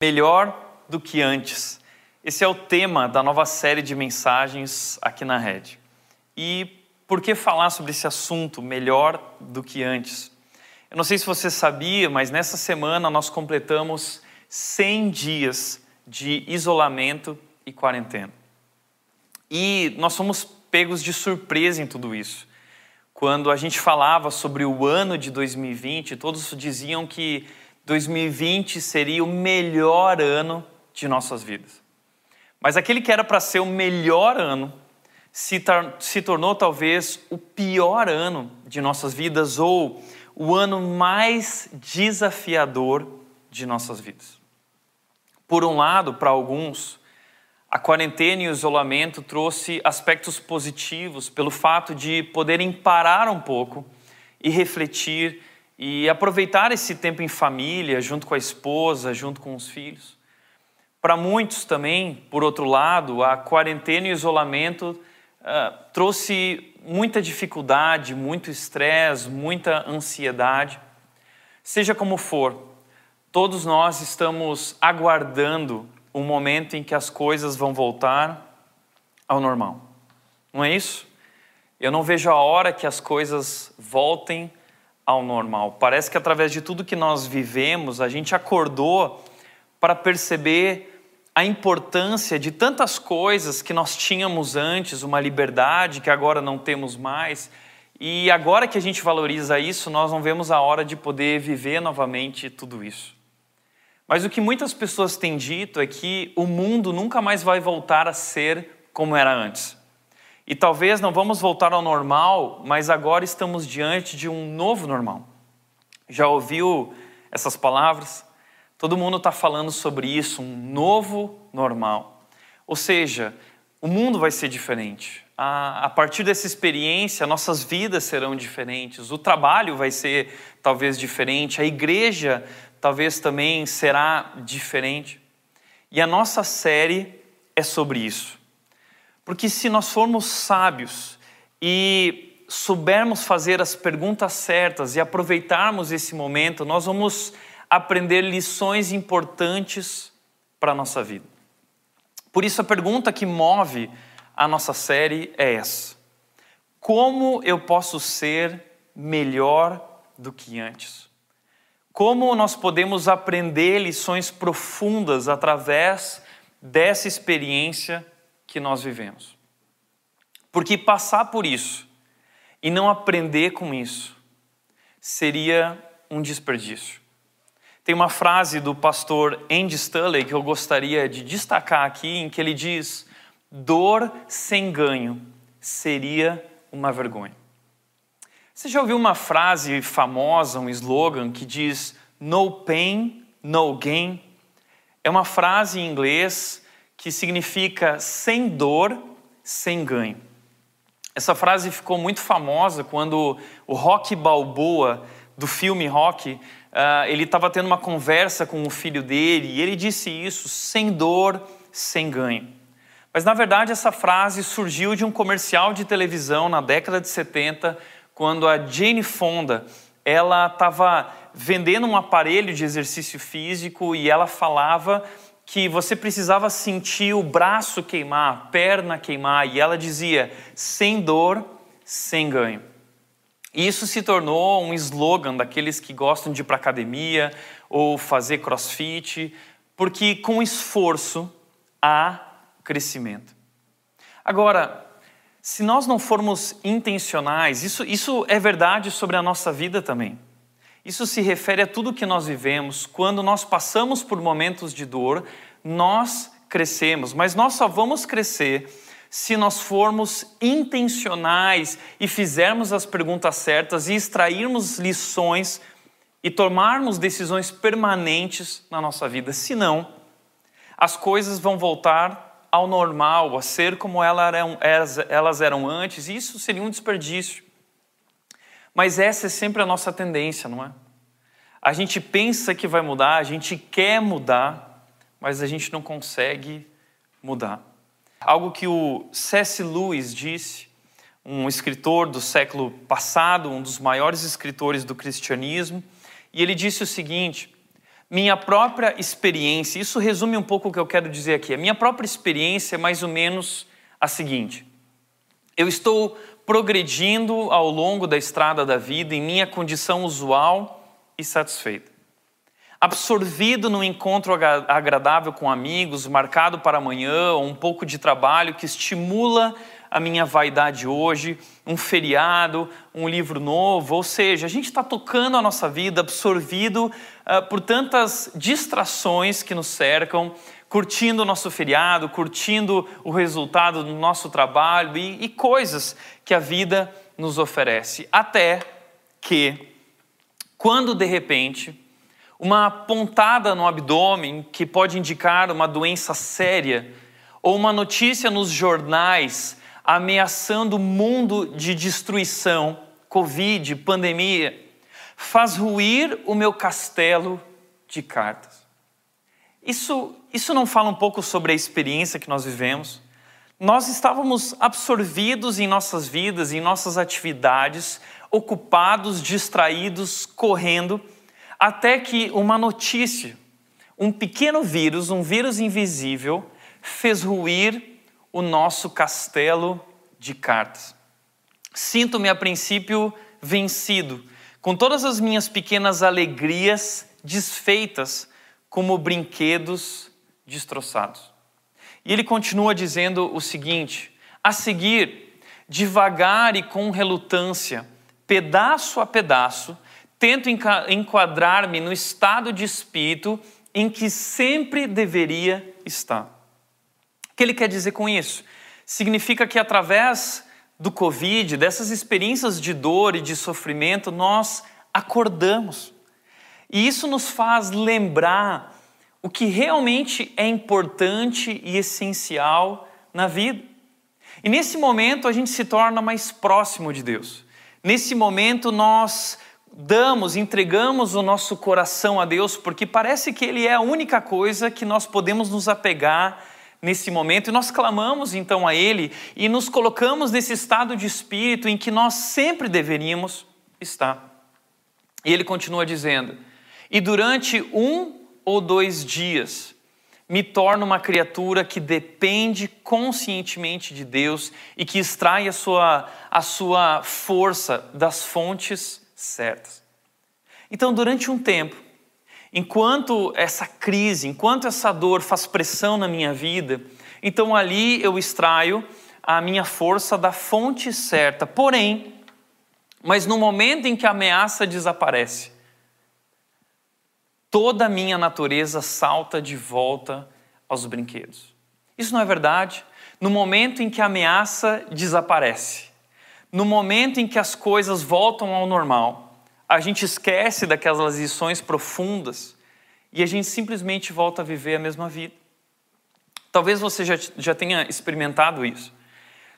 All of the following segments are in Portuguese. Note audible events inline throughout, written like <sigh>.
melhor do que antes. Esse é o tema da nova série de mensagens aqui na Rede. E por que falar sobre esse assunto melhor do que antes? Eu não sei se você sabia, mas nessa semana nós completamos 100 dias de isolamento e quarentena. E nós fomos pegos de surpresa em tudo isso. Quando a gente falava sobre o ano de 2020, todos diziam que 2020 seria o melhor ano de nossas vidas. Mas aquele que era para ser o melhor ano se, se tornou talvez o pior ano de nossas vidas ou o ano mais desafiador de nossas vidas. Por um lado, para alguns, a quarentena e o isolamento trouxe aspectos positivos pelo fato de poderem parar um pouco e refletir e aproveitar esse tempo em família, junto com a esposa, junto com os filhos. Para muitos também, por outro lado, a quarentena e o isolamento uh, trouxe muita dificuldade, muito estresse, muita ansiedade. Seja como for, todos nós estamos aguardando o momento em que as coisas vão voltar ao normal. Não é isso? Eu não vejo a hora que as coisas voltem ao normal. Parece que através de tudo que nós vivemos, a gente acordou para perceber a importância de tantas coisas que nós tínhamos antes, uma liberdade que agora não temos mais. E agora que a gente valoriza isso, nós não vemos a hora de poder viver novamente tudo isso. Mas o que muitas pessoas têm dito é que o mundo nunca mais vai voltar a ser como era antes. E talvez não vamos voltar ao normal, mas agora estamos diante de um novo normal. Já ouviu essas palavras? Todo mundo está falando sobre isso, um novo normal. Ou seja, o mundo vai ser diferente. A, partir dessa experiência, nossas vidas serão diferentes. O trabalho vai ser talvez diferente. A igreja talvez também será diferente. E a nossa série é sobre isso. Porque se nós formos sábios e soubermos fazer as perguntas certas e aproveitarmos esse momento, nós vamos aprender lições importantes para a nossa vida. Por isso, a pergunta que move a nossa série é essa: Como eu posso ser melhor do que antes? Como nós podemos aprender lições profundas através dessa experiência que nós vivemos. Porque passar por isso e não aprender com isso seria um desperdício. Tem uma frase do pastor Andy Stanley que eu gostaria de destacar aqui, em que ele diz: dor sem ganho seria uma vergonha. Você já ouviu uma frase famosa, um slogan que diz no pain, no gain? É uma frase em inglês que significa sem dor, sem ganho. Essa frase ficou muito famosa quando o Rock Balboa, do filme Rock, uh, ele estava tendo uma conversa com o filho dele e ele disse isso, sem dor, sem ganho. Mas na verdade essa frase surgiu de um comercial de televisão na década de 70, quando a Jane Fonda, ela estava vendendo um aparelho de exercício físico e ela falava que você precisava sentir o braço queimar, a perna queimar, e ela dizia: sem dor, sem ganho. Isso se tornou um slogan daqueles que gostam de ir para academia ou fazer crossfit, porque com esforço há crescimento. Agora, se nós não formos intencionais, isso, isso é verdade sobre a nossa vida também. Isso se refere a tudo que nós vivemos. Quando nós passamos por momentos de dor, nós crescemos, mas nós só vamos crescer se nós formos intencionais e fizermos as perguntas certas e extrairmos lições e tomarmos decisões permanentes na nossa vida. Senão, as coisas vão voltar ao normal, a ser como elas eram antes, e isso seria um desperdício. Mas essa é sempre a nossa tendência, não é? A gente pensa que vai mudar, a gente quer mudar, mas a gente não consegue mudar. Algo que o C.S. Lewis disse, um escritor do século passado, um dos maiores escritores do cristianismo, e ele disse o seguinte: minha própria experiência, isso resume um pouco o que eu quero dizer aqui. A minha própria experiência é mais ou menos a seguinte: eu estou progredindo ao longo da estrada da vida em minha condição usual e satisfeita. Absorvido num encontro agradável com amigos, marcado para amanhã, ou um pouco de trabalho que estimula a minha vaidade hoje, um feriado, um livro novo, ou seja, a gente está tocando a nossa vida, absorvido uh, por tantas distrações que nos cercam, curtindo o nosso feriado, curtindo o resultado do nosso trabalho e, e coisas que a vida nos oferece. Até que, quando de repente, uma pontada no abdômen que pode indicar uma doença séria, ou uma notícia nos jornais ameaçando o mundo de destruição, Covid, pandemia, faz ruir o meu castelo de cartas. Isso, isso não fala um pouco sobre a experiência que nós vivemos? Nós estávamos absorvidos em nossas vidas, em nossas atividades, ocupados, distraídos, correndo, até que uma notícia, um pequeno vírus, um vírus invisível, fez ruir o nosso castelo de cartas. Sinto-me a princípio vencido, com todas as minhas pequenas alegrias desfeitas como brinquedos destroçados. E ele continua dizendo o seguinte: a seguir, devagar e com relutância, pedaço a pedaço, tento enquadrar-me no estado de espírito em que sempre deveria estar. O que ele quer dizer com isso? Significa que através do Covid, dessas experiências de dor e de sofrimento, nós acordamos. E isso nos faz lembrar o que realmente é importante e essencial na vida. E nesse momento a gente se torna mais próximo de Deus. Nesse momento nós damos, entregamos o nosso coração a Deus, porque parece que Ele é a única coisa que nós podemos nos apegar nesse momento, e nós clamamos então a Ele e nos colocamos nesse estado de espírito em que nós sempre deveríamos estar. E Ele continua dizendo: e durante um ou dois dias me torno uma criatura que depende conscientemente de Deus e que extrai a sua, a sua força das fontes certas. Então, durante um tempo, enquanto essa crise, enquanto essa dor faz pressão na minha vida, então ali eu extraio a minha força da fonte certa. Porém, mas no momento em que a ameaça desaparece, toda a minha natureza salta de volta aos brinquedos. Isso não é verdade? No momento em que a ameaça desaparece, no momento em que as coisas voltam ao normal, a gente esquece daquelas lições profundas e a gente simplesmente volta a viver a mesma vida. Talvez você já, já tenha experimentado isso.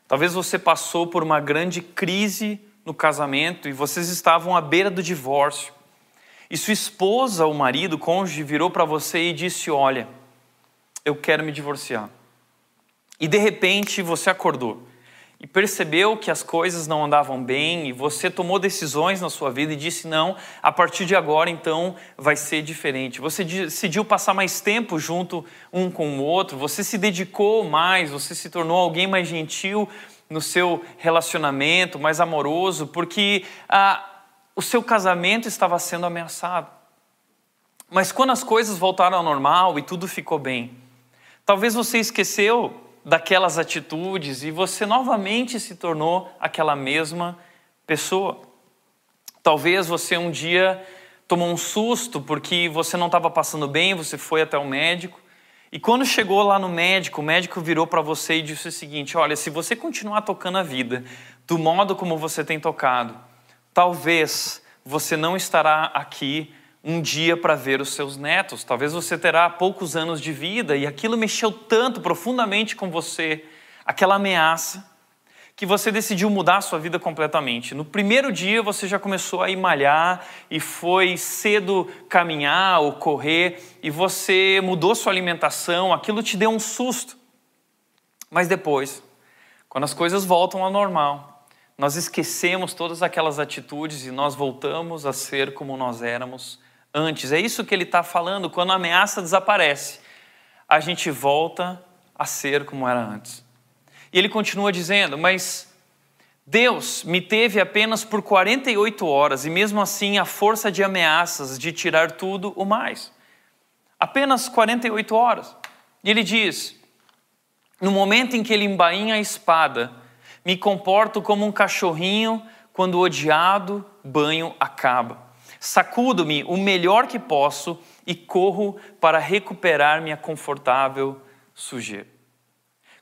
Talvez você passou por uma grande crise no casamento e vocês estavam à beira do divórcio. E sua esposa, o marido, o cônjuge, virou para você e disse: Olha, eu quero me divorciar. E de repente você acordou e percebeu que as coisas não andavam bem e você tomou decisões na sua vida e disse: Não, a partir de agora então vai ser diferente. Você decidiu passar mais tempo junto um com o outro, você se dedicou mais, você se tornou alguém mais gentil no seu relacionamento, mais amoroso, porque. Ah, o seu casamento estava sendo ameaçado. Mas quando as coisas voltaram ao normal e tudo ficou bem, talvez você esqueceu daquelas atitudes e você novamente se tornou aquela mesma pessoa. Talvez você um dia tomou um susto porque você não estava passando bem, você foi até o médico. E quando chegou lá no médico, o médico virou para você e disse o seguinte: Olha, se você continuar tocando a vida do modo como você tem tocado, Talvez você não estará aqui um dia para ver os seus netos, talvez você terá poucos anos de vida e aquilo mexeu tanto profundamente com você, aquela ameaça, que você decidiu mudar a sua vida completamente. No primeiro dia você já começou a ir malhar e foi cedo caminhar ou correr e você mudou sua alimentação, aquilo te deu um susto. Mas depois, quando as coisas voltam ao normal, nós esquecemos todas aquelas atitudes e nós voltamos a ser como nós éramos antes. É isso que ele está falando. Quando a ameaça desaparece, a gente volta a ser como era antes. E ele continua dizendo: Mas Deus me teve apenas por 48 horas, e mesmo assim a força de ameaças de tirar tudo o mais. Apenas 48 horas. E ele diz: No momento em que ele embainha a espada, me comporto como um cachorrinho quando odiado banho acaba. Sacudo-me o melhor que posso e corro para recuperar minha confortável sujeira.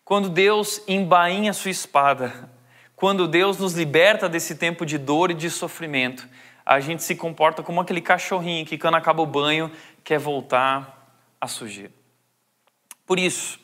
Quando Deus embainha sua espada, quando Deus nos liberta desse tempo de dor e de sofrimento, a gente se comporta como aquele cachorrinho que, quando acaba o banho, quer voltar a sujeira. Por isso,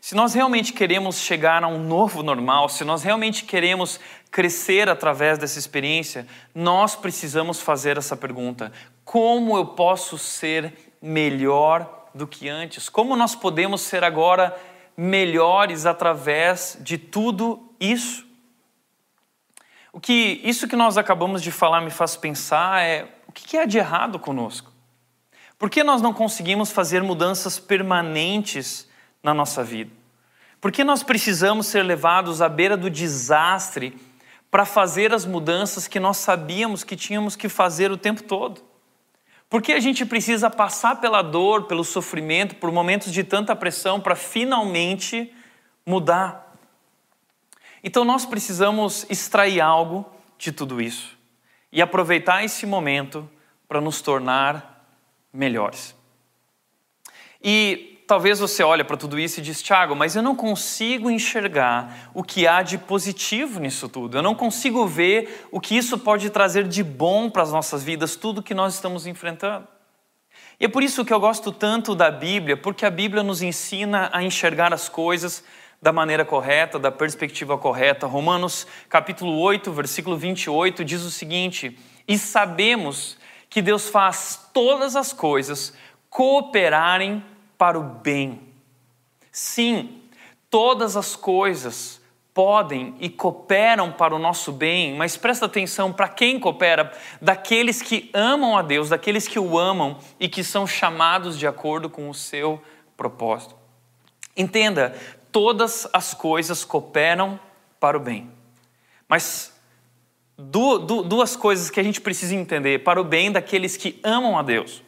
se nós realmente queremos chegar a um novo normal, se nós realmente queremos crescer através dessa experiência, nós precisamos fazer essa pergunta: como eu posso ser melhor do que antes? Como nós podemos ser agora melhores através de tudo isso? O que isso que nós acabamos de falar me faz pensar é o que é de errado conosco? Por que nós não conseguimos fazer mudanças permanentes na nossa vida? Por que nós precisamos ser levados à beira do desastre para fazer as mudanças que nós sabíamos que tínhamos que fazer o tempo todo? Por que a gente precisa passar pela dor, pelo sofrimento, por momentos de tanta pressão para finalmente mudar? Então nós precisamos extrair algo de tudo isso e aproveitar esse momento para nos tornar melhores. E talvez você olhe para tudo isso e diz, Tiago, mas eu não consigo enxergar o que há de positivo nisso tudo. Eu não consigo ver o que isso pode trazer de bom para as nossas vidas, tudo que nós estamos enfrentando. E é por isso que eu gosto tanto da Bíblia, porque a Bíblia nos ensina a enxergar as coisas da maneira correta, da perspectiva correta. Romanos capítulo 8, versículo 28 diz o seguinte: "E sabemos que Deus faz todas as coisas cooperarem para o bem". Sim, todas as coisas podem e cooperam para o nosso bem, mas presta atenção para quem coopera, daqueles que amam a Deus, daqueles que o amam e que são chamados de acordo com o seu propósito. Entenda, todas as coisas cooperam para o bem. Mas duas coisas que a gente precisa entender para o bem daqueles que amam a Deus,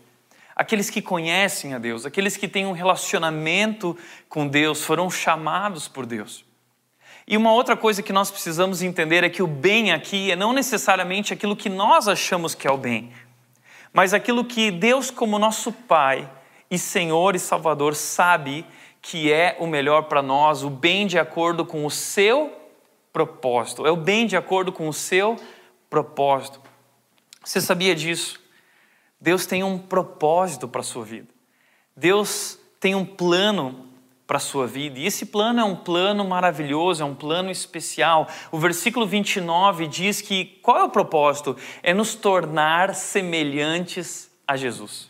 aqueles que conhecem a Deus, aqueles que têm um relacionamento com Deus, foram chamados por Deus. E uma outra coisa que nós precisamos entender é que o bem aqui é não necessariamente aquilo que nós achamos que é o bem, mas aquilo que Deus, como nosso Pai e Senhor e Salvador, sabe que é o melhor para nós, o bem de acordo com o seu propósito. É o bem de acordo com o seu propósito. Você sabia disso? Deus tem um propósito para a sua vida. Deus tem um plano para a sua vida. E esse plano é um plano maravilhoso, é um plano especial. O versículo 29 diz que qual é o propósito? É nos tornar semelhantes a Jesus.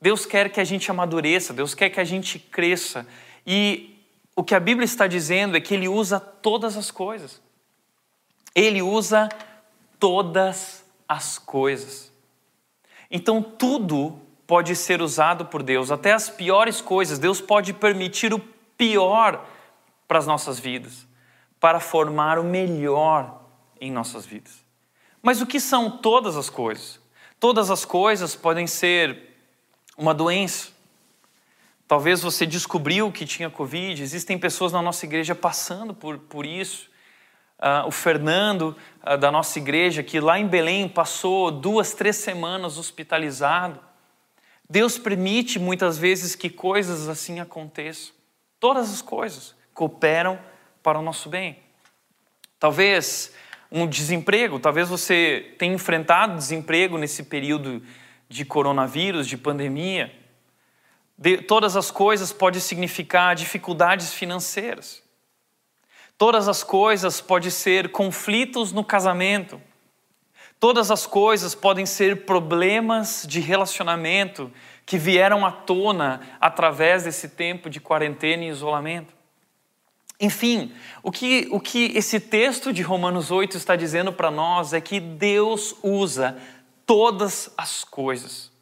Deus quer que a gente amadureça, Deus quer que a gente cresça. E o que a Bíblia está dizendo é que Ele usa todas as coisas. Ele usa todas as coisas. Então tudo pode ser usado por Deus, até as piores coisas. Deus pode permitir o pior para as nossas vidas, para formar o melhor em nossas vidas. Mas o que são todas as coisas? Todas as coisas podem ser uma doença. Talvez você descobriu que tinha Covid, existem pessoas na nossa igreja passando por, por isso. Uh, o Fernando, uh, da nossa igreja, que lá em Belém passou duas, três semanas hospitalizado. Deus permite muitas vezes que coisas assim aconteçam. Todas as coisas cooperam para o nosso bem. Talvez um desemprego, talvez você tenha enfrentado desemprego nesse período de coronavírus, de pandemia. De, todas as coisas pode significar dificuldades financeiras. Todas as coisas pode ser conflitos no casamento. Todas as coisas podem ser problemas de relacionamento que vieram à tona através desse tempo de quarentena e isolamento. Enfim, o que, o que esse texto de Romanos 8 está dizendo para nós é que Deus usa todas as coisas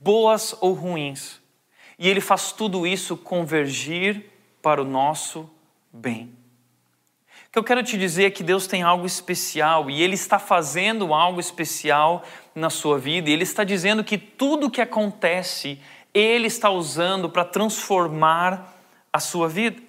boas ou ruins. E Ele faz tudo isso convergir para o nosso bem. Que eu quero te dizer é que Deus tem algo especial e Ele está fazendo algo especial na sua vida, e Ele está dizendo que tudo que acontece, Ele está usando para transformar a sua vida.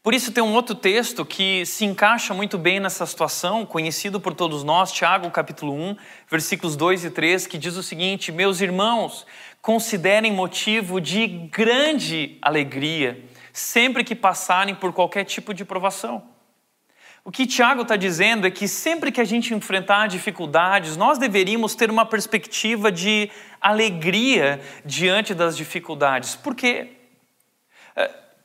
Por isso tem um outro texto que se encaixa muito bem nessa situação, conhecido por todos nós, Tiago capítulo 1, versículos 2 e 3, que diz o seguinte: Meus irmãos, considerem motivo de grande alegria sempre que passarem por qualquer tipo de provação. O que Tiago está dizendo é que sempre que a gente enfrentar dificuldades, nós deveríamos ter uma perspectiva de alegria diante das dificuldades. Por quê?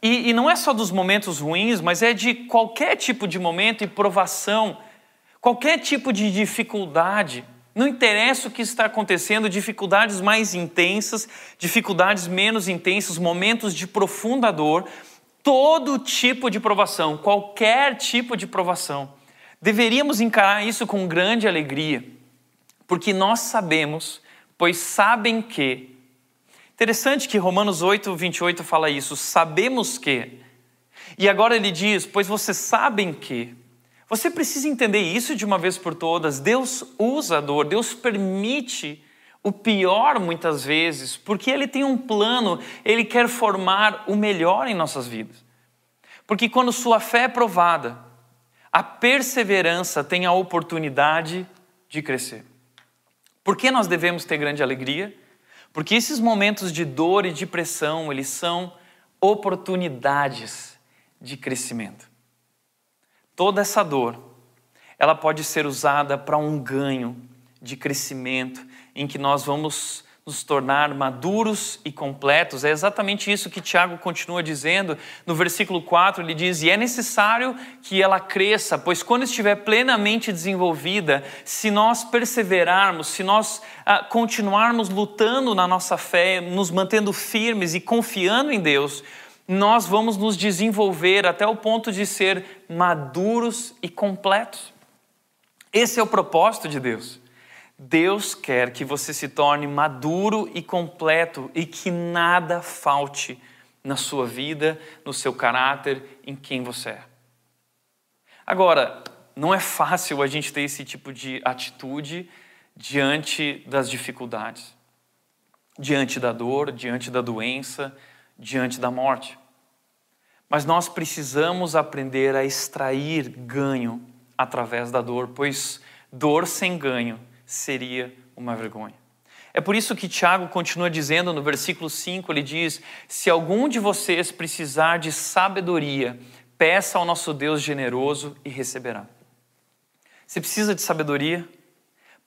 E, e não é só dos momentos ruins, mas é de qualquer tipo de momento e provação, qualquer tipo de dificuldade. Não interessa o que está acontecendo, dificuldades mais intensas, dificuldades menos intensas, momentos de profunda dor, todo tipo de provação, qualquer tipo de provação. Deveríamos encarar isso com grande alegria, porque nós sabemos, pois sabem que Interessante que Romanos 8, 28 fala isso. Sabemos que. E agora ele diz: Pois vocês sabem que. Você precisa entender isso de uma vez por todas. Deus usa a dor, Deus permite o pior muitas vezes, porque Ele tem um plano, Ele quer formar o melhor em nossas vidas. Porque quando sua fé é provada, a perseverança tem a oportunidade de crescer. Por que nós devemos ter grande alegria? Porque esses momentos de dor e de pressão, eles são oportunidades de crescimento. Toda essa dor, ela pode ser usada para um ganho de crescimento, em que nós vamos nos tornar maduros e completos. É exatamente isso que Tiago continua dizendo. No versículo 4, ele diz: E é necessário que ela cresça, pois quando estiver plenamente desenvolvida, se nós perseverarmos, se nós ah, continuarmos lutando na nossa fé, nos mantendo firmes e confiando em Deus, nós vamos nos desenvolver até o ponto de ser maduros e completos. Esse é o propósito de Deus. Deus quer que você se torne maduro e completo e que nada falte na sua vida, no seu caráter, em quem você é. Agora, não é fácil a gente ter esse tipo de atitude diante das dificuldades, diante da dor, diante da doença, diante da morte. Mas nós precisamos aprender a extrair ganho através da dor, pois dor sem ganho seria uma vergonha. É por isso que Tiago continua dizendo no versículo 5: ele diz: Se algum de vocês precisar de sabedoria, peça ao nosso Deus generoso e receberá. Você precisa de sabedoria?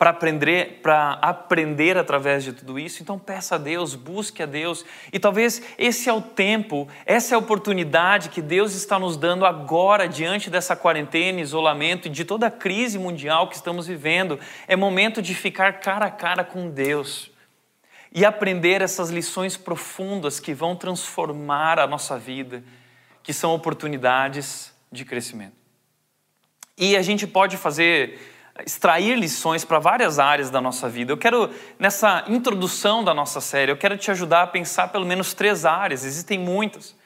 Para aprender, para aprender através de tudo isso. Então peça a Deus, busque a Deus. E talvez esse é o tempo, essa é a oportunidade que Deus está nos dando agora diante dessa quarentena, isolamento e de toda a crise mundial que estamos vivendo. É momento de ficar cara a cara com Deus e aprender essas lições profundas que vão transformar a nossa vida, que são oportunidades de crescimento. E a gente pode fazer extrair lições para várias áreas da nossa vida. Eu quero, nessa introdução da nossa série, eu quero te ajudar a pensar pelo menos três áreas, existem muitas.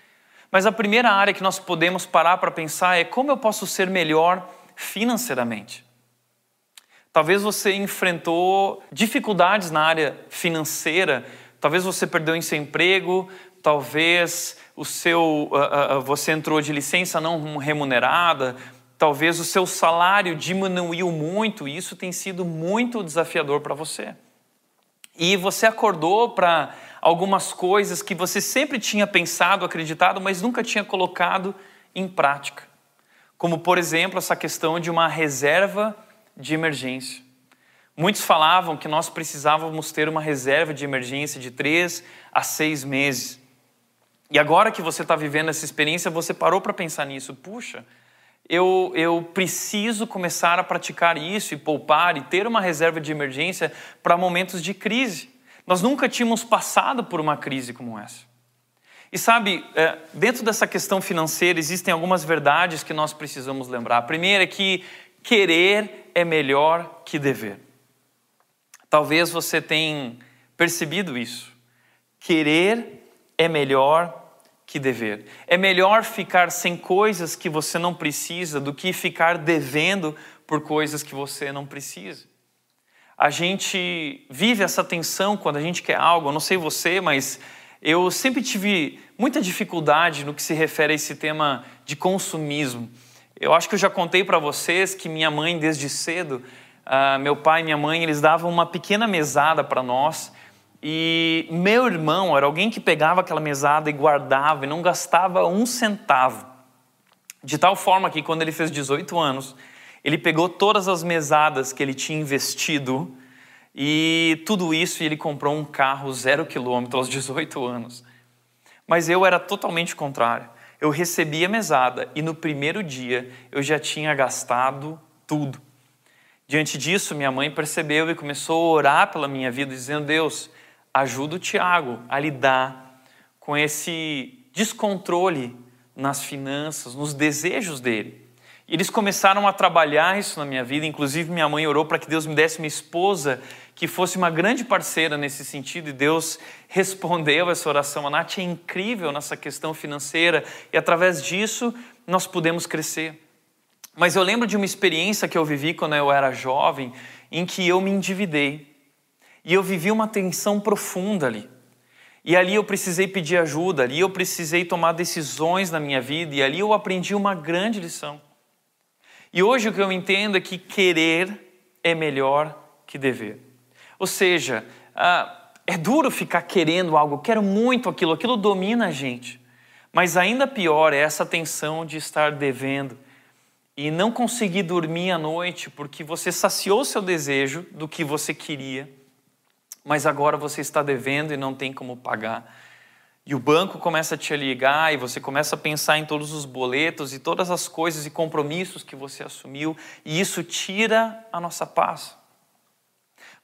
Mas a primeira área que nós podemos parar para pensar é como eu posso ser melhor financeiramente. Talvez você enfrentou dificuldades na área financeira, talvez você perdeu em seu emprego, talvez o seu, uh, uh, você entrou de licença não remunerada, Talvez o seu salário diminuiu muito e isso tem sido muito desafiador para você. E você acordou para algumas coisas que você sempre tinha pensado, acreditado, mas nunca tinha colocado em prática. Como, por exemplo, essa questão de uma reserva de emergência. Muitos falavam que nós precisávamos ter uma reserva de emergência de três a seis meses. E agora que você está vivendo essa experiência, você parou para pensar nisso. Puxa, eu, eu preciso começar a praticar isso e poupar e ter uma reserva de emergência para momentos de crise. Nós nunca tínhamos passado por uma crise como essa. E sabe, é, dentro dessa questão financeira existem algumas verdades que nós precisamos lembrar. A primeira é que querer é melhor que dever. Talvez você tenha percebido isso. Querer é melhor que dever. É melhor ficar sem coisas que você não precisa do que ficar devendo por coisas que você não precisa. A gente vive essa tensão quando a gente quer algo. Eu não sei você, mas eu sempre tive muita dificuldade no que se refere a esse tema de consumismo. Eu acho que eu já contei para vocês que minha mãe, desde cedo, uh, meu pai e minha mãe, eles davam uma pequena mesada para nós e meu irmão era alguém que pegava aquela mesada e guardava e não gastava um centavo. De tal forma que quando ele fez 18 anos, ele pegou todas as mesadas que ele tinha investido e tudo isso e ele comprou um carro zero quilômetro aos 18 anos. Mas eu era totalmente contrário. Eu recebia mesada e no primeiro dia eu já tinha gastado tudo. Diante disso, minha mãe percebeu e começou a orar pela minha vida, dizendo: Deus, ajuda o Tiago a lidar com esse descontrole nas finanças, nos desejos dele. Eles começaram a trabalhar isso na minha vida, inclusive minha mãe orou para que Deus me desse uma esposa que fosse uma grande parceira nesse sentido, e Deus <laughs> respondeu essa oração. A Nath é incrível nessa questão financeira, e através disso nós pudemos crescer. Mas eu lembro de uma experiência que eu vivi quando eu era jovem, em que eu me endividei. E eu vivi uma tensão profunda ali. E ali eu precisei pedir ajuda, ali eu precisei tomar decisões na minha vida, e ali eu aprendi uma grande lição. E hoje o que eu entendo é que querer é melhor que dever. Ou seja, ah, é duro ficar querendo algo, quero muito aquilo, aquilo domina a gente. Mas ainda pior é essa tensão de estar devendo e não conseguir dormir à noite porque você saciou seu desejo do que você queria mas agora você está devendo e não tem como pagar. E o banco começa a te ligar e você começa a pensar em todos os boletos e todas as coisas e compromissos que você assumiu, e isso tira a nossa paz.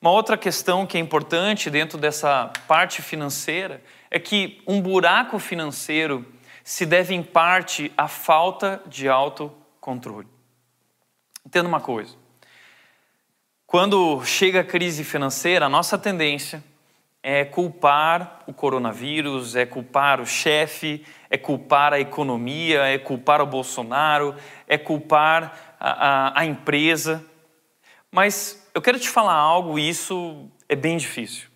Uma outra questão que é importante dentro dessa parte financeira é que um buraco financeiro se deve em parte à falta de autocontrole. Entenda uma coisa: quando chega a crise financeira, a nossa tendência é culpar o coronavírus, é culpar o chefe, é culpar a economia, é culpar o Bolsonaro, é culpar a, a, a empresa. Mas eu quero te falar algo, e isso é bem difícil.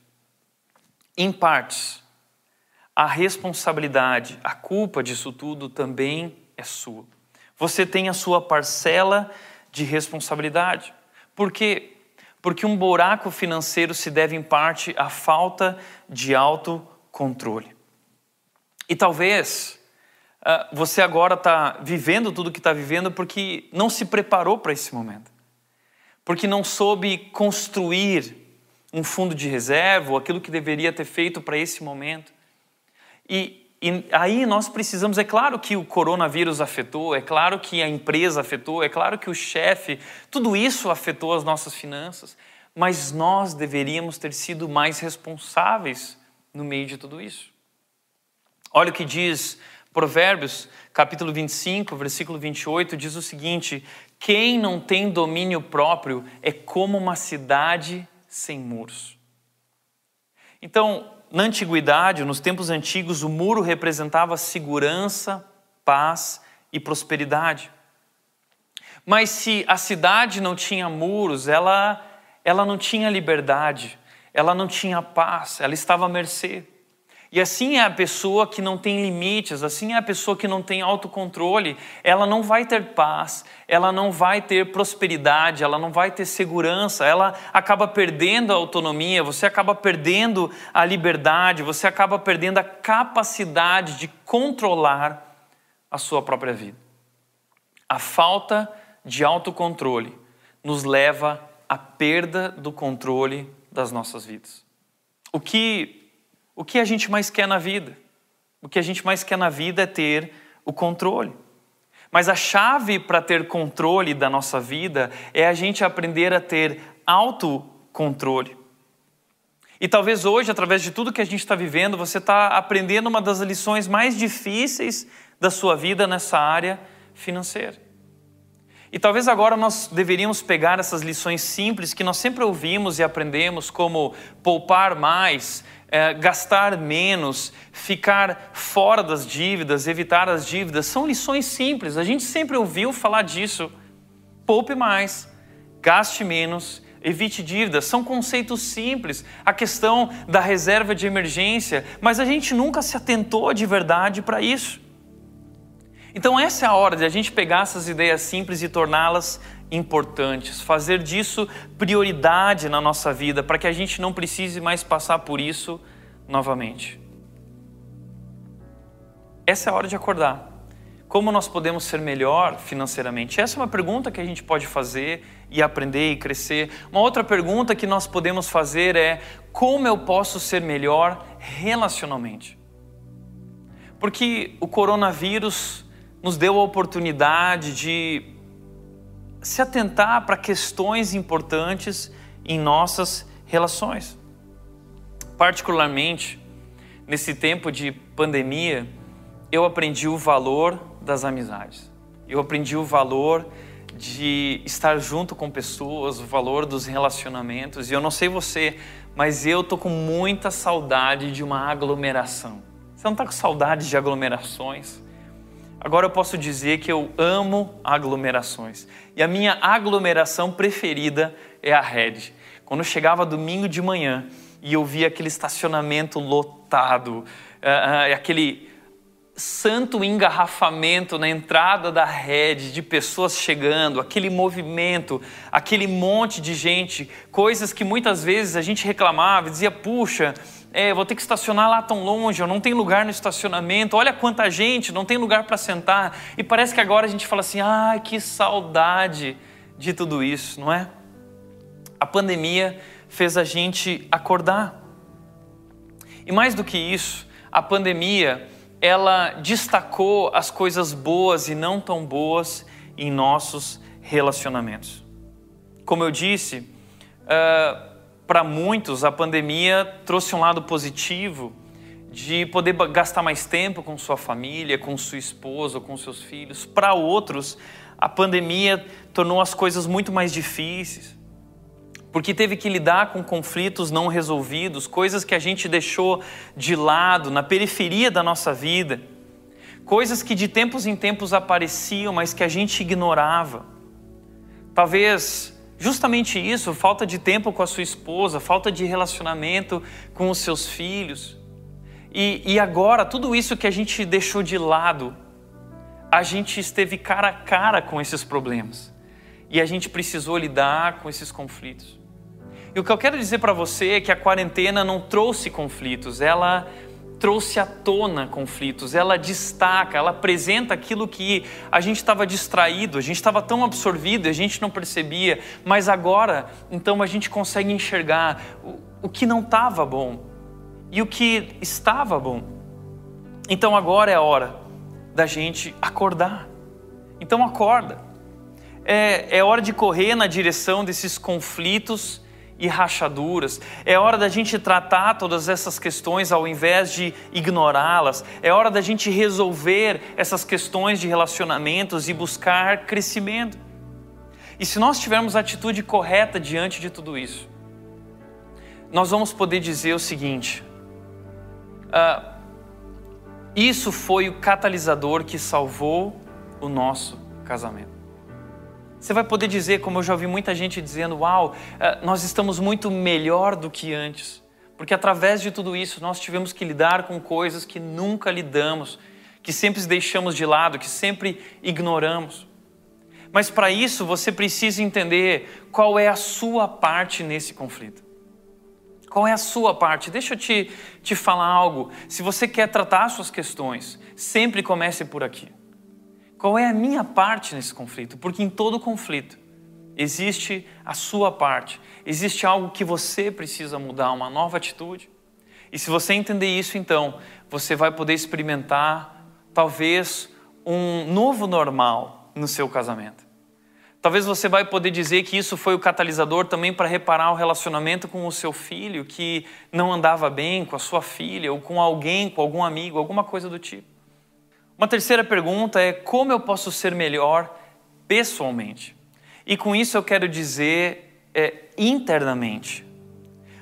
Em partes, a responsabilidade, a culpa disso tudo também é sua. Você tem a sua parcela de responsabilidade. Porque porque um buraco financeiro se deve em parte à falta de autocontrole. E talvez uh, você agora está vivendo tudo o que está vivendo porque não se preparou para esse momento, porque não soube construir um fundo de reserva, ou aquilo que deveria ter feito para esse momento. E e aí nós precisamos, é claro que o coronavírus afetou, é claro que a empresa afetou, é claro que o chefe, tudo isso afetou as nossas finanças, mas nós deveríamos ter sido mais responsáveis no meio de tudo isso. Olha o que diz Provérbios, capítulo 25, versículo 28, diz o seguinte: Quem não tem domínio próprio é como uma cidade sem muros. Então, na antiguidade, nos tempos antigos, o muro representava segurança, paz e prosperidade. Mas se a cidade não tinha muros, ela, ela não tinha liberdade, ela não tinha paz, ela estava à mercê. E assim é a pessoa que não tem limites, assim é a pessoa que não tem autocontrole, ela não vai ter paz, ela não vai ter prosperidade, ela não vai ter segurança, ela acaba perdendo a autonomia, você acaba perdendo a liberdade, você acaba perdendo a capacidade de controlar a sua própria vida. A falta de autocontrole nos leva à perda do controle das nossas vidas. O que o que a gente mais quer na vida? O que a gente mais quer na vida é ter o controle. Mas a chave para ter controle da nossa vida é a gente aprender a ter autocontrole. E talvez hoje, através de tudo que a gente está vivendo, você está aprendendo uma das lições mais difíceis da sua vida nessa área financeira. E talvez agora nós deveríamos pegar essas lições simples que nós sempre ouvimos e aprendemos, como poupar mais, é, gastar menos, ficar fora das dívidas, evitar as dívidas. São lições simples, a gente sempre ouviu falar disso. Poupe mais, gaste menos, evite dívidas. São conceitos simples. A questão da reserva de emergência, mas a gente nunca se atentou de verdade para isso. Então, essa é a hora de a gente pegar essas ideias simples e torná-las importantes, fazer disso prioridade na nossa vida, para que a gente não precise mais passar por isso novamente. Essa é a hora de acordar. Como nós podemos ser melhor financeiramente? Essa é uma pergunta que a gente pode fazer e aprender e crescer. Uma outra pergunta que nós podemos fazer é: como eu posso ser melhor relacionalmente? Porque o coronavírus nos deu a oportunidade de se atentar para questões importantes em nossas relações. Particularmente, nesse tempo de pandemia, eu aprendi o valor das amizades. Eu aprendi o valor de estar junto com pessoas, o valor dos relacionamentos. E eu não sei você, mas eu tô com muita saudade de uma aglomeração. Você não está com saudade de aglomerações? Agora eu posso dizer que eu amo aglomerações. E a minha aglomeração preferida é a Red. Quando eu chegava domingo de manhã e eu via aquele estacionamento lotado, uh, uh, aquele santo engarrafamento na entrada da rede de pessoas chegando, aquele movimento, aquele monte de gente, coisas que muitas vezes a gente reclamava, dizia, puxa, é, vou ter que estacionar lá tão longe, eu não tenho lugar no estacionamento, olha quanta gente, não tem lugar para sentar. E parece que agora a gente fala assim: ah, que saudade de tudo isso, não é? A pandemia fez a gente acordar. E mais do que isso, a pandemia, ela destacou as coisas boas e não tão boas em nossos relacionamentos. Como eu disse, uh, para muitos, a pandemia trouxe um lado positivo de poder gastar mais tempo com sua família, com sua esposa, com seus filhos. Para outros, a pandemia tornou as coisas muito mais difíceis, porque teve que lidar com conflitos não resolvidos, coisas que a gente deixou de lado, na periferia da nossa vida, coisas que de tempos em tempos apareciam, mas que a gente ignorava. Talvez Justamente isso, falta de tempo com a sua esposa, falta de relacionamento com os seus filhos. E, e agora, tudo isso que a gente deixou de lado, a gente esteve cara a cara com esses problemas. E a gente precisou lidar com esses conflitos. E o que eu quero dizer para você é que a quarentena não trouxe conflitos, ela trouxe à tona conflitos, ela destaca, ela apresenta aquilo que a gente estava distraído, a gente estava tão absorvido, a gente não percebia, mas agora, então a gente consegue enxergar o, o que não estava bom e o que estava bom. Então agora é a hora da gente acordar. Então acorda. É, é hora de correr na direção desses conflitos e rachaduras. É hora da gente tratar todas essas questões ao invés de ignorá-las. É hora da gente resolver essas questões de relacionamentos e buscar crescimento. E se nós tivermos a atitude correta diante de tudo isso, nós vamos poder dizer o seguinte: uh, isso foi o catalisador que salvou o nosso casamento. Você vai poder dizer, como eu já ouvi muita gente dizendo: Uau, eh, nós estamos muito melhor do que antes. Porque através de tudo isso nós tivemos que lidar com coisas que nunca lidamos, que sempre deixamos de lado, que sempre ignoramos. Mas para isso você precisa entender qual é a sua parte nesse conflito. Qual é a sua parte? Deixa eu te, te falar algo. Se você quer tratar suas questões, sempre comece por aqui. Qual é a minha parte nesse conflito? Porque em todo conflito existe a sua parte, existe algo que você precisa mudar, uma nova atitude. E se você entender isso, então, você vai poder experimentar talvez um novo normal no seu casamento. Talvez você vai poder dizer que isso foi o catalisador também para reparar o relacionamento com o seu filho que não andava bem, com a sua filha, ou com alguém, com algum amigo, alguma coisa do tipo. Uma terceira pergunta é como eu posso ser melhor pessoalmente. E com isso eu quero dizer é, internamente.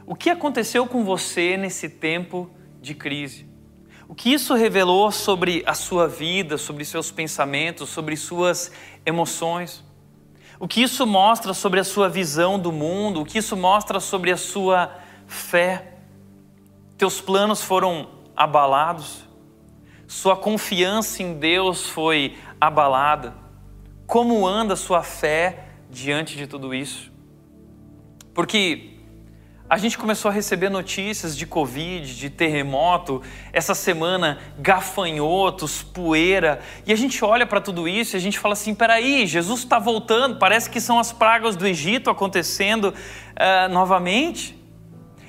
O que aconteceu com você nesse tempo de crise? O que isso revelou sobre a sua vida, sobre seus pensamentos, sobre suas emoções? O que isso mostra sobre a sua visão do mundo? O que isso mostra sobre a sua fé? Teus planos foram abalados? Sua confiança em Deus foi abalada? Como anda sua fé diante de tudo isso? Porque a gente começou a receber notícias de Covid, de terremoto, essa semana gafanhotos, poeira, e a gente olha para tudo isso e a gente fala assim: peraí, Jesus está voltando, parece que são as pragas do Egito acontecendo uh, novamente.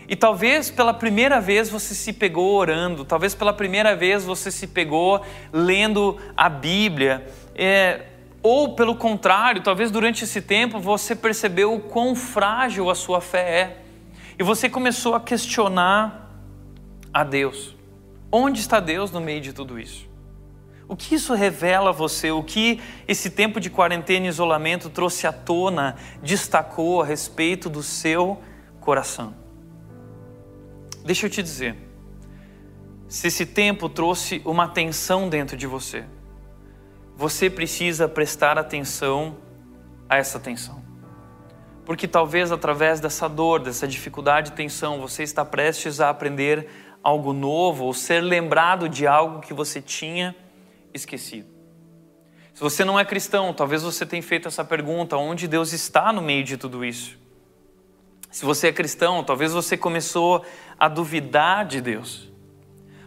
E talvez pela primeira vez você se pegou orando, talvez pela primeira vez você se pegou lendo a Bíblia. É, ou pelo contrário, talvez durante esse tempo você percebeu o quão frágil a sua fé é. E você começou a questionar a Deus. Onde está Deus no meio de tudo isso? O que isso revela a você? O que esse tempo de quarentena e isolamento trouxe à tona, destacou a respeito do seu coração? Deixa eu te dizer, se esse tempo trouxe uma tensão dentro de você, você precisa prestar atenção a essa tensão. Porque talvez através dessa dor, dessa dificuldade e tensão, você está prestes a aprender algo novo ou ser lembrado de algo que você tinha esquecido. Se você não é cristão, talvez você tenha feito essa pergunta: onde Deus está no meio de tudo isso? Se você é cristão, talvez você começou a duvidar de Deus.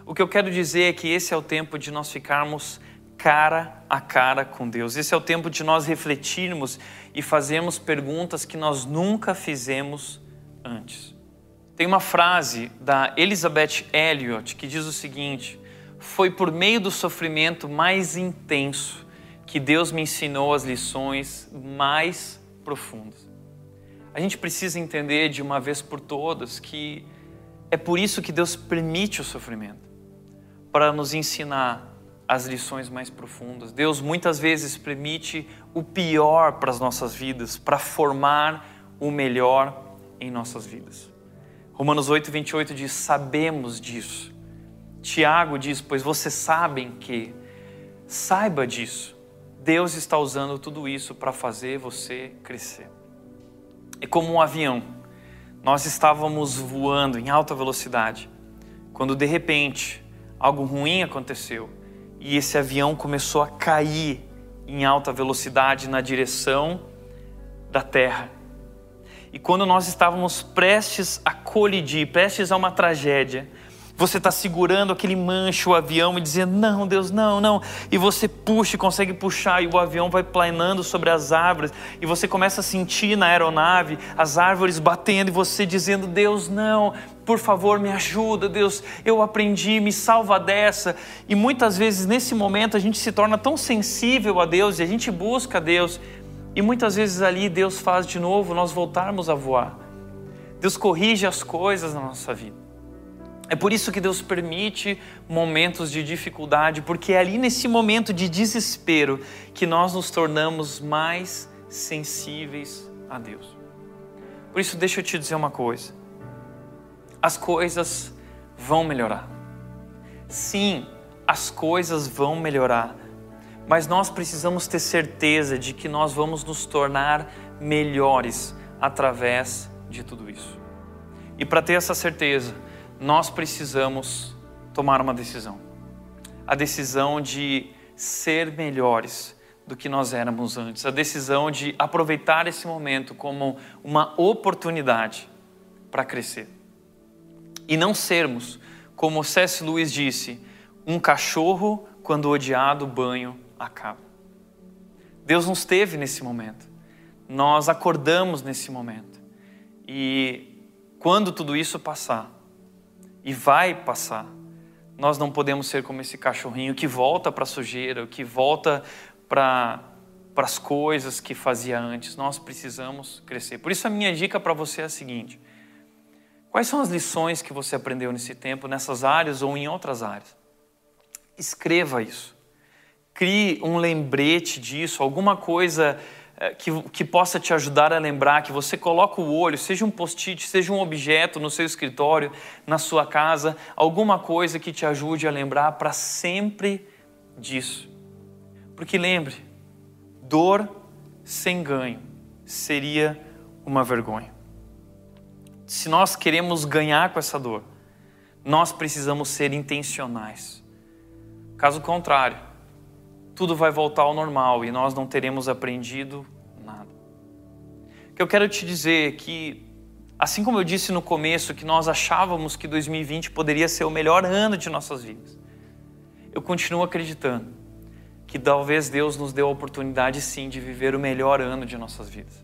O que eu quero dizer é que esse é o tempo de nós ficarmos cara a cara com Deus. Esse é o tempo de nós refletirmos e fazermos perguntas que nós nunca fizemos antes. Tem uma frase da Elizabeth Elliot que diz o seguinte: Foi por meio do sofrimento mais intenso que Deus me ensinou as lições mais profundas. A gente precisa entender de uma vez por todas que é por isso que Deus permite o sofrimento para nos ensinar as lições mais profundas. Deus muitas vezes permite o pior para as nossas vidas, para formar o melhor em nossas vidas. Romanos 8, 28 diz: Sabemos disso. Tiago diz: Pois vocês sabem que, saiba disso, Deus está usando tudo isso para fazer você crescer. É como um avião. Nós estávamos voando em alta velocidade, quando de repente algo ruim aconteceu e esse avião começou a cair em alta velocidade na direção da Terra. E quando nós estávamos prestes a colidir, prestes a uma tragédia, você está segurando aquele mancho, o avião, e dizendo: Não, Deus, não, não. E você puxa e consegue puxar, e o avião vai planando sobre as árvores, e você começa a sentir na aeronave as árvores batendo, e você dizendo: Deus, não, por favor, me ajuda, Deus, eu aprendi, me salva dessa. E muitas vezes nesse momento a gente se torna tão sensível a Deus, e a gente busca Deus, e muitas vezes ali Deus faz de novo nós voltarmos a voar. Deus corrige as coisas na nossa vida. É por isso que Deus permite momentos de dificuldade, porque é ali nesse momento de desespero que nós nos tornamos mais sensíveis a Deus. Por isso, deixa eu te dizer uma coisa: as coisas vão melhorar. Sim, as coisas vão melhorar, mas nós precisamos ter certeza de que nós vamos nos tornar melhores através de tudo isso. E para ter essa certeza, nós precisamos tomar uma decisão. A decisão de ser melhores do que nós éramos antes. A decisão de aproveitar esse momento como uma oportunidade para crescer. E não sermos, como C.S. Lewis disse, um cachorro quando o odiado banho acaba. Deus nos teve nesse momento. Nós acordamos nesse momento. E quando tudo isso passar, e vai passar. Nós não podemos ser como esse cachorrinho que volta para a sujeira, que volta para as coisas que fazia antes. Nós precisamos crescer. Por isso a minha dica para você é a seguinte: Quais são as lições que você aprendeu nesse tempo, nessas áreas ou em outras áreas? Escreva isso. crie um lembrete disso, alguma coisa que, que possa te ajudar a lembrar, que você coloque o olho, seja um post-it, seja um objeto no seu escritório, na sua casa, alguma coisa que te ajude a lembrar para sempre disso. Porque lembre, dor sem ganho seria uma vergonha. Se nós queremos ganhar com essa dor, nós precisamos ser intencionais. Caso contrário, tudo vai voltar ao normal e nós não teremos aprendido nada. O que eu quero te dizer é que, assim como eu disse no começo, que nós achávamos que 2020 poderia ser o melhor ano de nossas vidas, eu continuo acreditando que talvez Deus nos deu a oportunidade sim de viver o melhor ano de nossas vidas.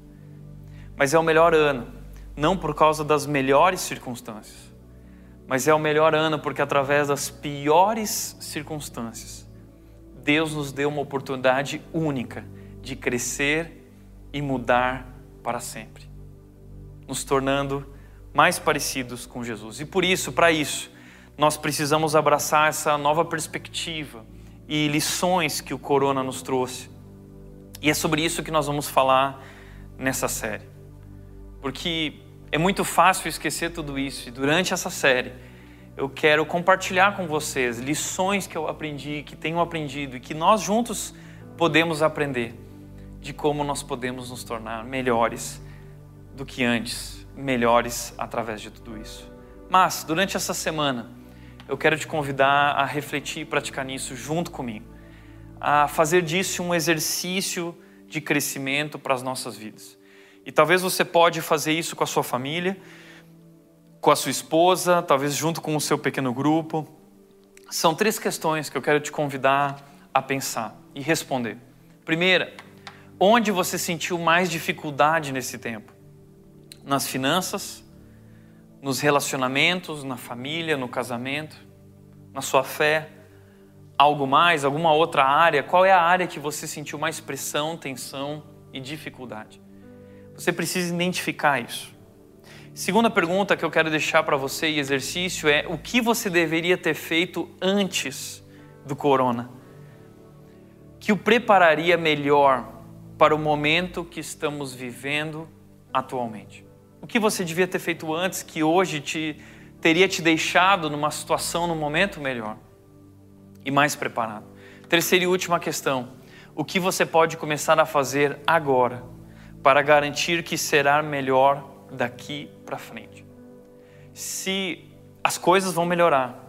Mas é o melhor ano, não por causa das melhores circunstâncias, mas é o melhor ano porque, através das piores circunstâncias, Deus nos deu uma oportunidade única de crescer e mudar para sempre, nos tornando mais parecidos com Jesus. E por isso, para isso, nós precisamos abraçar essa nova perspectiva e lições que o Corona nos trouxe. E é sobre isso que nós vamos falar nessa série. Porque é muito fácil esquecer tudo isso. E durante essa série, eu quero compartilhar com vocês lições que eu aprendi, que tenho aprendido e que nós juntos podemos aprender de como nós podemos nos tornar melhores do que antes, melhores através de tudo isso. Mas, durante essa semana, eu quero te convidar a refletir e praticar nisso junto comigo, a fazer disso um exercício de crescimento para as nossas vidas. E talvez você pode fazer isso com a sua família, com a sua esposa, talvez junto com o seu pequeno grupo. São três questões que eu quero te convidar a pensar e responder. Primeira, onde você sentiu mais dificuldade nesse tempo? Nas finanças, nos relacionamentos, na família, no casamento, na sua fé? Algo mais, alguma outra área? Qual é a área que você sentiu mais pressão, tensão e dificuldade? Você precisa identificar isso. Segunda pergunta que eu quero deixar para você e exercício é: o que você deveria ter feito antes do corona? Que o prepararia melhor para o momento que estamos vivendo atualmente? O que você devia ter feito antes que hoje te teria te deixado numa situação, num momento melhor e mais preparado? Terceira e última questão: o que você pode começar a fazer agora para garantir que será melhor daqui para frente. Se as coisas vão melhorar,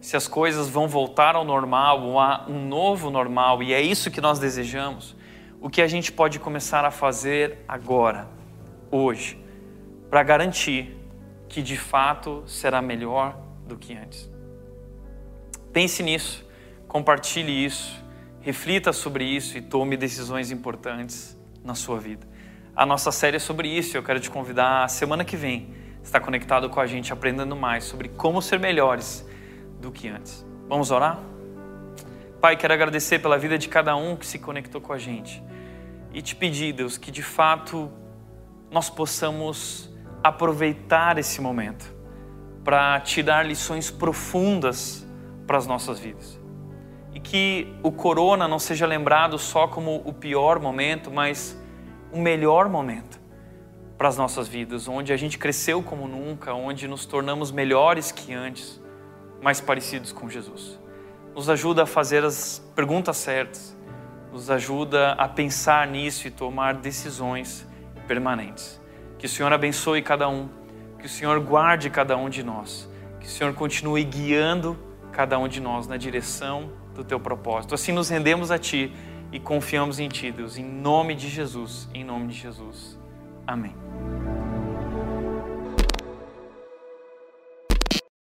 se as coisas vão voltar ao normal, ou a um novo normal, e é isso que nós desejamos, o que a gente pode começar a fazer agora, hoje, para garantir que de fato será melhor do que antes. Pense nisso, compartilhe isso, reflita sobre isso e tome decisões importantes na sua vida. A nossa série é sobre isso. Eu quero te convidar a semana que vem estar conectado com a gente, aprendendo mais sobre como ser melhores do que antes. Vamos orar? Pai, quero agradecer pela vida de cada um que se conectou com a gente e te pedir, Deus, que de fato nós possamos aproveitar esse momento para tirar lições profundas para as nossas vidas. E que o corona não seja lembrado só como o pior momento, mas um melhor momento para as nossas vidas, onde a gente cresceu como nunca, onde nos tornamos melhores que antes, mais parecidos com Jesus. Nos ajuda a fazer as perguntas certas, nos ajuda a pensar nisso e tomar decisões permanentes. Que o Senhor abençoe cada um, que o Senhor guarde cada um de nós, que o Senhor continue guiando cada um de nós na direção do teu propósito. Assim nos rendemos a Ti e confiamos em Ti, Deus, em nome de Jesus, em nome de Jesus. Amém.